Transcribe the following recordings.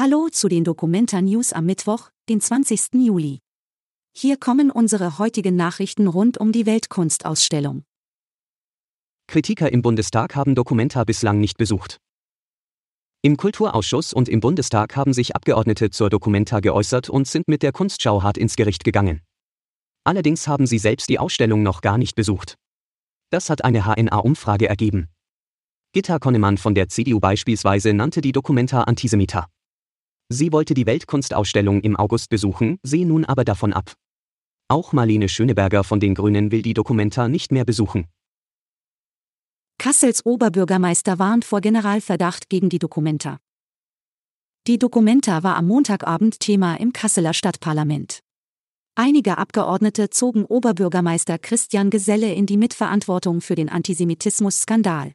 Hallo zu den Documenta News am Mittwoch, den 20. Juli. Hier kommen unsere heutigen Nachrichten rund um die Weltkunstausstellung. Kritiker im Bundestag haben Documenta bislang nicht besucht. Im Kulturausschuss und im Bundestag haben sich Abgeordnete zur Documenta geäußert und sind mit der Kunstschau hart ins Gericht gegangen. Allerdings haben sie selbst die Ausstellung noch gar nicht besucht. Das hat eine HNA-Umfrage ergeben. Gitta Konnemann von der CDU beispielsweise nannte die Documenta Antisemita. Sie wollte die Weltkunstausstellung im August besuchen, sehe nun aber davon ab. Auch Marlene Schöneberger von den Grünen will die Documenta nicht mehr besuchen. Kassels Oberbürgermeister warnt vor Generalverdacht gegen die Documenta. Die Documenta war am Montagabend Thema im Kasseler Stadtparlament. Einige Abgeordnete zogen Oberbürgermeister Christian Geselle in die Mitverantwortung für den Antisemitismus-Skandal.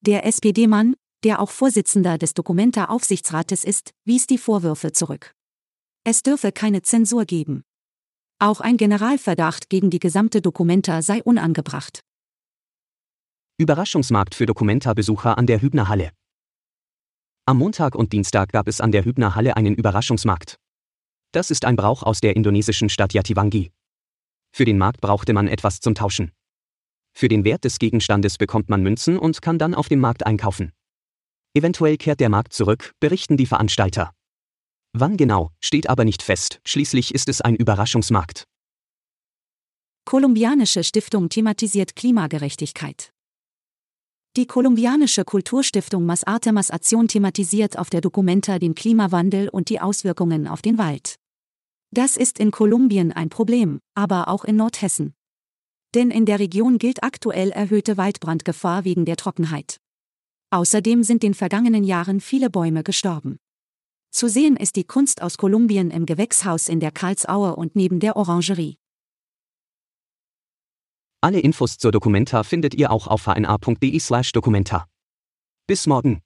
Der SPD-Mann, der auch Vorsitzender des Documenta-Aufsichtsrates ist, wies die Vorwürfe zurück. Es dürfe keine Zensur geben. Auch ein Generalverdacht gegen die gesamte Documenta sei unangebracht. Überraschungsmarkt für Documenta-Besucher an der Hübner Halle. Am Montag und Dienstag gab es an der Hübner Halle einen Überraschungsmarkt. Das ist ein Brauch aus der indonesischen Stadt Jatiwangi. Für den Markt brauchte man etwas zum Tauschen. Für den Wert des Gegenstandes bekommt man Münzen und kann dann auf dem Markt einkaufen. Eventuell kehrt der Markt zurück, berichten die Veranstalter. Wann genau, steht aber nicht fest, schließlich ist es ein Überraschungsmarkt. Kolumbianische Stiftung thematisiert Klimagerechtigkeit. Die kolumbianische Kulturstiftung Mas Artemas Aktion thematisiert auf der Documenta den Klimawandel und die Auswirkungen auf den Wald. Das ist in Kolumbien ein Problem, aber auch in Nordhessen. Denn in der Region gilt aktuell erhöhte Waldbrandgefahr wegen der Trockenheit. Außerdem sind in vergangenen Jahren viele Bäume gestorben. Zu sehen ist die Kunst aus Kolumbien im Gewächshaus in der Karlsaue und neben der Orangerie. Alle Infos zur Documenta findet ihr auch auf hna.de/documenta. Bis morgen.